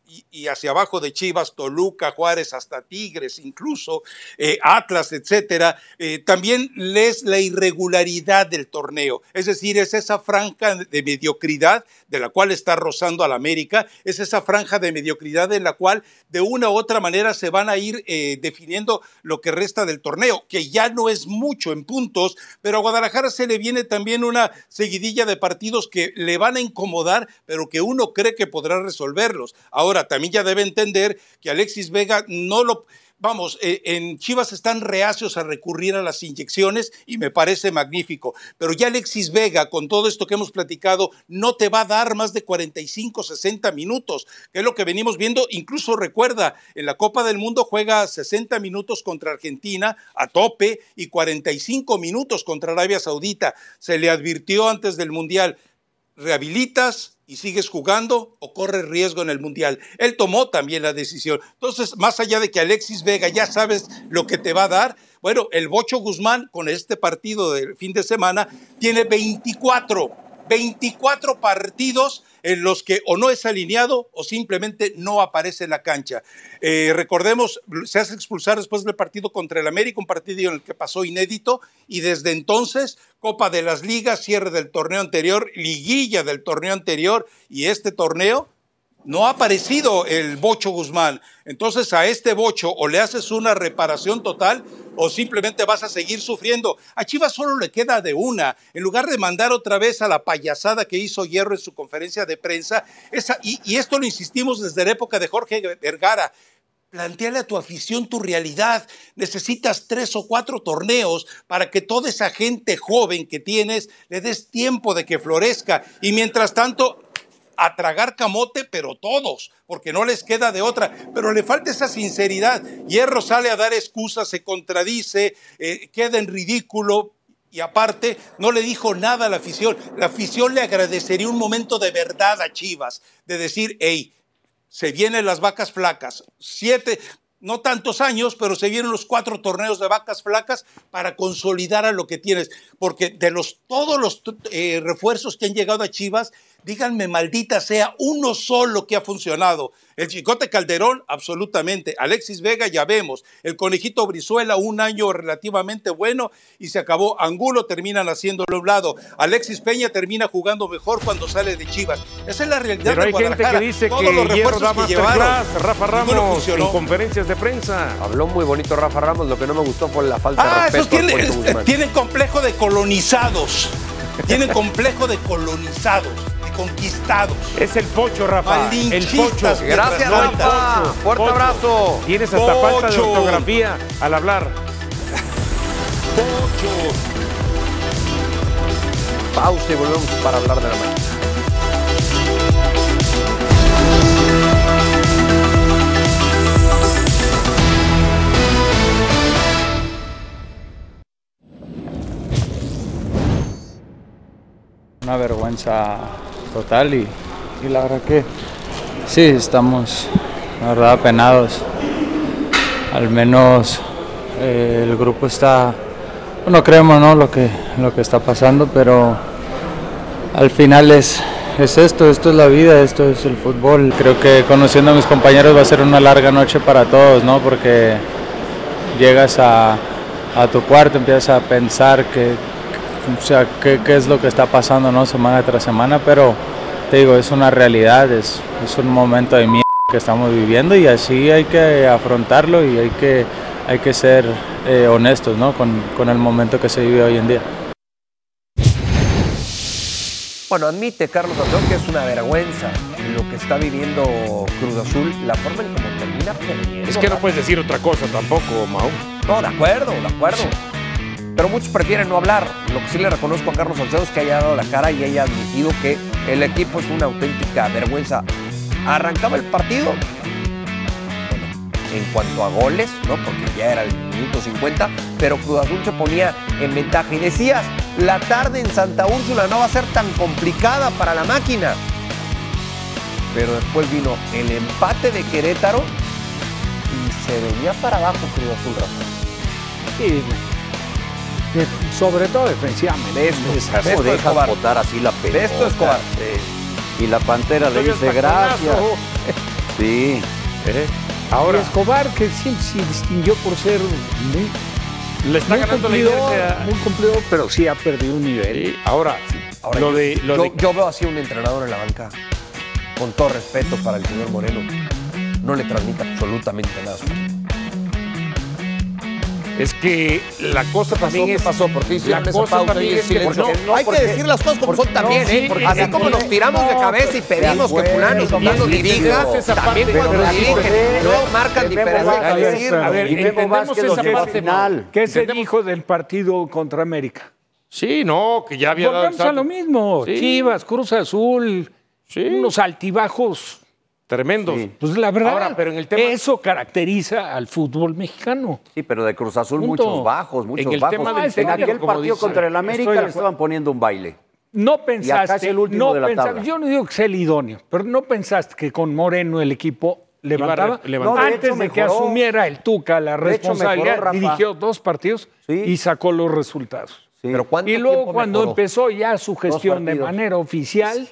y, hacia abajo de Chivas, Toluca, Juárez, hasta Tigres, incluso eh, Atlas, etcétera, eh, también lees la irregularidad del torneo. Es decir, es esa franja de mediocridad de la cual está rozando al América, es esa franja de mediocridad en la cual de una u otra manera se van a ir eh, definiendo lo que resta del torneo, que ya no es mucho en puntos, pero a Guadalajara se le viene también una seguidilla de partidos que le van a incomodar, pero que uno cree que podrá resolverlos. Ahora, también ya debe entender que Alexis Vega no lo... Vamos, eh, en Chivas están reacios a recurrir a las inyecciones y me parece magnífico. Pero ya Alexis Vega, con todo esto que hemos platicado, no te va a dar más de 45, 60 minutos, que es lo que venimos viendo. Incluso recuerda, en la Copa del Mundo juega 60 minutos contra Argentina a tope y 45 minutos contra Arabia Saudita. Se le advirtió antes del Mundial, rehabilitas y sigues jugando o corres riesgo en el Mundial. Él tomó también la decisión. Entonces, más allá de que Alexis Vega ya sabes lo que te va a dar, bueno, el Bocho Guzmán con este partido del fin de semana tiene 24, 24 partidos en los que o no es alineado o simplemente no aparece en la cancha. Eh, recordemos, se hace expulsar después del partido contra el América, un partido en el que pasó inédito, y desde entonces, Copa de las Ligas, cierre del torneo anterior, liguilla del torneo anterior, y este torneo, no ha aparecido el Bocho Guzmán. Entonces a este Bocho o le haces una reparación total o simplemente vas a seguir sufriendo. A Chivas solo le queda de una. En lugar de mandar otra vez a la payasada que hizo Hierro en su conferencia de prensa, esa, y, y esto lo insistimos desde la época de Jorge Vergara, Planteale a tu afición tu realidad. Necesitas tres o cuatro torneos para que toda esa gente joven que tienes le des tiempo de que florezca. Y mientras tanto, a tragar camote, pero todos, porque no les queda de otra. Pero le falta esa sinceridad. Hierro sale a dar excusas, se contradice, eh, queda en ridículo. Y aparte, no le dijo nada a la afición. La afición le agradecería un momento de verdad a Chivas, de decir, hey, se vienen las vacas flacas. Siete, no tantos años, pero se vienen los cuatro torneos de vacas flacas para consolidar a lo que tienes. Porque de los, todos los eh, refuerzos que han llegado a Chivas, díganme, maldita sea, uno solo que ha funcionado. El Chicote Calderón, absolutamente. Alexis Vega, ya vemos. El Conejito Brizuela, un año relativamente bueno y se acabó. Angulo terminan haciéndolo a un lado. Alexis Peña termina jugando mejor cuando sale de Chivas. Esa es la realidad Pero de hay gente que dice Todos que los Hierro refuerzos da que llevaron. Rafa Ramos en conferencias de prensa. Habló muy bonito Rafa Ramos, lo que no me gustó fue la falta Ah, de esos respeto. tienen, tienen complejo de colonizados. Tienen complejo de colonizados. ¿De conquistados. Es el pocho, Rafa. El pocho. Gracias, No, Rafa. Pocho, Fuerte pocho. abrazo. Tienes hasta falta de Pocho. ortografía al hablar. Pochos. Pausa y volvemos para hablar de la máquina. Una vergüenza total y, y la verdad que sí, estamos la verdad apenados. Al menos eh, el grupo está, no creemos ¿no? Lo, que, lo que está pasando, pero al final es, es esto, esto es la vida, esto es el fútbol. Creo que conociendo a mis compañeros va a ser una larga noche para todos, ¿no? porque llegas a, a tu cuarto, empiezas a pensar que, o sea, qué, qué es lo que está pasando ¿no? semana tras semana, pero te digo, es una realidad, es, es un momento de mierda que estamos viviendo y así hay que afrontarlo y hay que, hay que ser eh, honestos ¿no? con, con el momento que se vive hoy en día. Bueno, admite Carlos Antonio que es una vergüenza lo que está viviendo Cruz Azul, la forma en cómo termina perdiendo. Es que no puedes decir otra cosa tampoco, Mau. No, de acuerdo, de acuerdo. Pero muchos prefieren no hablar. Lo que sí le reconozco a Carlos Salcedo es que haya dado la cara y haya admitido que el equipo es una auténtica vergüenza. Arrancaba el partido, en cuanto a goles, ¿no? Porque ya era el minuto 50, pero Cruz Azul se ponía en ventaja. Y decías, la tarde en Santa Úrsula no va a ser tan complicada para la máquina. Pero después vino el empate de Querétaro y se venía para abajo Cruz Azul, Rafa. Sí, de- sobre todo defensivamente. Esto, ¿Cómo esto dejas Escobar. botar así la pelota? Escobar. Sí. Y la pantera le dice gracias. Sí. ¿Eh? Ahora, Escobar, que siempre se distinguió por ser muy, le está muy ganando la inercia. muy cumplidor, pero sí ha perdido un nivel. Sí, Ahora, Ahora, lo yo, de, lo yo- de yo veo así un entrenador en la banca, con todo respeto para el señor Moreno, no le transmite absolutamente nada. a su. Es que la cosa también ¿Qué es pasó? ¿Por qué hicieron la esa cosa pausa también y el es que silencio? no, Hay que decir las cosas como son también, ¿eh? porque- Así como nos tiramos de cabeza y pedimos que fulano y dirija, también cuando dirigen no marcan diferencia. A que ver, a entendemos esa a parte, final. ¿Qué se dijo del partido contra América? Sí, no, que ya había dado Volvemos a salto. lo mismo. Chivas, Cruz Azul, unos altibajos. Tremendos. Pues la verdad, Ahora, pero en el tema- eso caracteriza al fútbol mexicano. Sí, pero de Cruz Azul Punto. muchos bajos, muchos En el bajos. tema del en aquel partido dice- contra el América le estaban poniendo un baile. No pensaste, acá es el último no de la pensa- tabla. yo no digo que sea el idóneo, pero no pensaste que con Moreno el equipo levantaba. re- levantaba. No, de Antes hecho, de que asumiera el Tuca la responsabilidad, mejoró, dirigió dos partidos Sí. y sacó los resultados. Sí. Pero ¿cuánto Y luego cuando mejoró? empezó ya su gestión de manera oficial,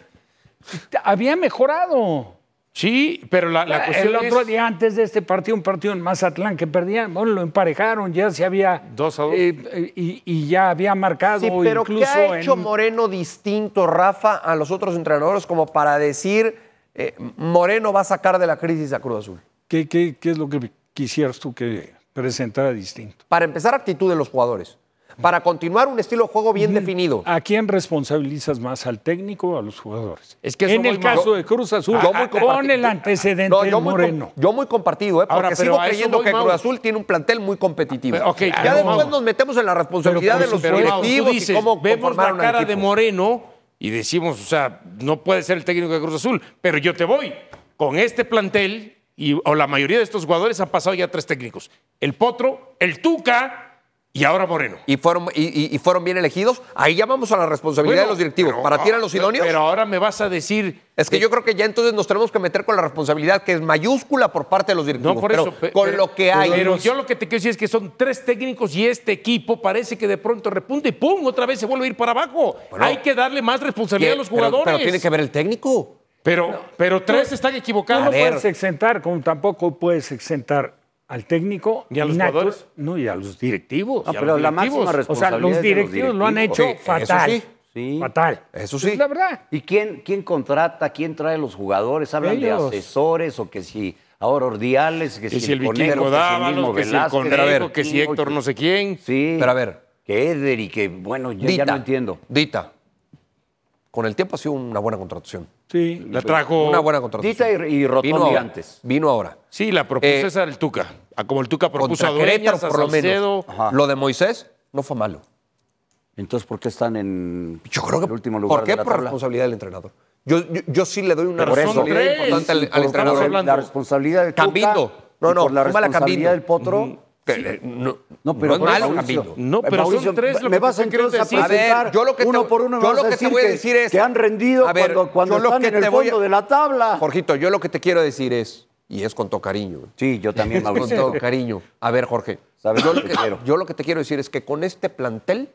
había mejorado. Sí, pero la, la cuestión el otro es- día antes de este partido, un partido en Mazatlán que perdían, bueno, lo emparejaron, ya se había Dos a dos. eh, eh, y, y ya había marcado Sí, pero ¿qué incluso ha hecho en- Moreno distinto, Rafa, a los otros entrenadores como para decir eh, Moreno va a sacar de la crisis a Cruz Azul? ¿Qué, qué, qué es lo que quisieras tú que presentara distinto? Para empezar, actitud de los jugadores. Para continuar, un estilo de juego bien definido. ¿A quién responsabilizas más, al técnico o a los jugadores? Es que en el caso de Cruz Azul, Yo muy con comparti- el antecedente No, yo muy, Moreno. yo muy compartido, ¿eh? porque Ahora, sigo creyendo que. Cruz Azul tiene un plantel muy competitivo. Ya después nos metemos en la responsabilidad Pero, de los directivos dices, y cómo vemos la cara de. Moreno y decimos, o sea, no puede ser el técnico de Cruz Azul, pero yo te voy. Con este plantel, y, o la mayoría de estos jugadores han pasado ya tres técnicos. El Potro, el Tuca y ahora Moreno. Y fueron, y, fueron bien elegidos. Ahí ya vamos a la responsabilidad Bueno, de los directivos. pero- ¿Para ti eran los idóneos? Pero ahora me vas a decir... es que yo creo que ya entonces nos tenemos que meter con la responsabilidad que es mayúscula por parte de los directivos. No, por pero eso. con pero- lo que hay. Pero yo lo que te quiero decir es que son tres técnicos y este equipo parece que de pronto repunta y ¡pum! Otra vez se vuelve a ir para abajo. Bueno, Hay que darle más responsabilidad a los jugadores. Pero, tiene que ver el técnico. Pero, pero tres están equivocados. no puedes exentar, como tampoco puedes exentar al técnico ¿Y a los jugadores? No, y a los directivos. No, Y a pero los la directivos. máxima o sea, responsabilidad los es de directivos lo han hecho Sí, eso fatal. sí. Sí. Fatal. Eso sí. Es la verdad. ¿Y quién, quién contrata, quién trae los jugadores? Hablan Ellos. de asesores o que si ahora Ordiales, que, Que si, si el Conejo, Vikingo que si el Dávalos, que si el Velázquez. Que si Héctor no sé quién. Sí. Pero a ver. Que Eder y que, bueno, ya, ya Dita. no entiendo. Dita. Con el tiempo ha sido una buena contratación. Sí. La trajo. Una buena contratación. Dita y, y Rotondi Vino ahora. antes. Vino ahora. Sí, la propuso Eh, esa el Tuca. A Como el Tuca propuso a Dueñas, por lo menos. Lo de Moisés no fue malo. Entonces, ¿por qué están en Yo creo que el último lugar ¿Por qué? de la Por tabla? responsabilidad del entrenador. Yo, yo, yo sí le doy una Pero responsabilidad importante al, entrenador. La responsabilidad del Tuca Cambindo. No, y no, por la responsabilidad del Potro. Que, eh, no, No, pero no es por malo, Mauricio, Cambindo. No, pero son tres lo me que vas te entonces a ver, presentar yo lo que te- uno por uno me yo vas lo que te decir voy a que, decir es- que han rendido A ver, cuando, cuando yo lo están que en el te voy a- fondo de la tabla. Jorgito, yo lo que te quiero decir es, y es con todo cariño, Sí, yo también, con todo cariño. A ver, Jorge, Sabes yo lo que que, quiero. yo lo que te quiero decir es que con este plantel,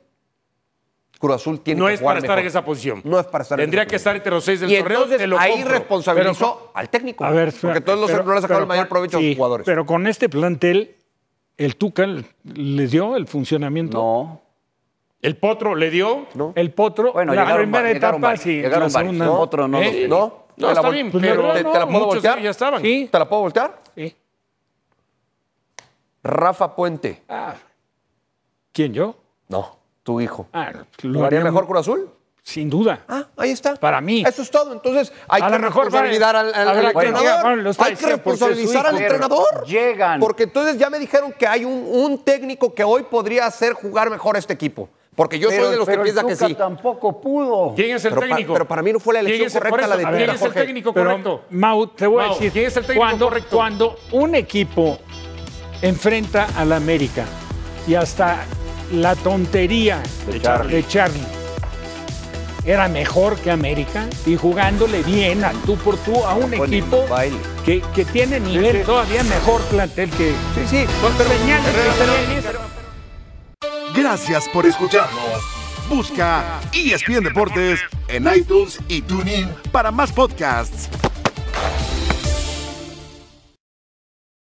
Cruz Azul tiene No que es jugar para estar en esa posición. No es para estar Tendría en que estar entre los seis del Y torneo. entonces te lo ahí compro. responsabilizó Pero al técnico. A ver, porque todos los no le sacaron el mayor provecho a los jugadores. Pero con este plantel, el Tuca les dio el funcionamiento. No. El Potro le dio. ¿no? El Potro, Bueno, la llegaron, primera llegaron etapa, varios. sí. llegaron varios. segunda, No, otro no. ¿Eh? ¿No? No, ¿Te la está bien, pero ¿Te, no, te la puedo voltear? ya estaban. Sí. ¿Te la puedo voltear? Sí. Rafa Puente. Ah, ¿Quién, yo? No, tu hijo. Ah, ¿Lo haría mejor Cruz Azul? Sin duda. Ah, ahí está. Para mí. Eso es todo. Entonces, hay A que responsabilizar al, entrenador. bueno, hay que responsabilizar al entrenador. Llegan. Porque entonces ya me dijeron que hay un, un técnico que hoy podría hacer jugar mejor a este equipo. Porque yo Pero- soy de los que pero piensa que sí. tampoco pudo. ¿Quién es el Pero, pa- técnico? pero para mí no fue la ¿Quién elección correcta la de ¿Quién es el Jorge. técnico Pero, correcto? Mau, te voy a decir, ¿quién es el técnico cuando, correcto? cuando un equipo enfrenta al América y hasta la tontería De Charlie. de Charlie era mejor que América y jugándole bien al tú por tú a un equipo que, que tiene nivel todavía mejor plantel que Sí, sí. son señales pero- que tienes. Gracias por escucharnos. Busca ESPN Deportes en iTunes y TuneIn para más podcasts.